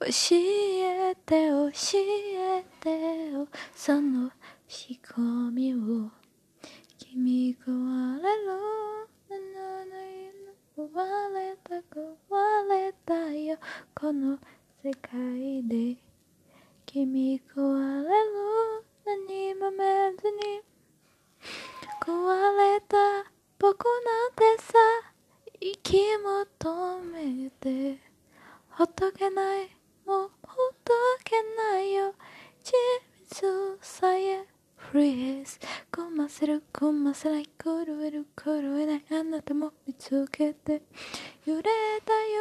教えて教えてよその仕込みを君が我る壊れた。壊れた。よこの世界で君が割れる何もめずに壊れた。僕なんてさ息求めてほっとけないもほっとけないよ。事実さえフリーズ。ごませるこませない狂える狂えない。あなたも見つけて。揺れたよ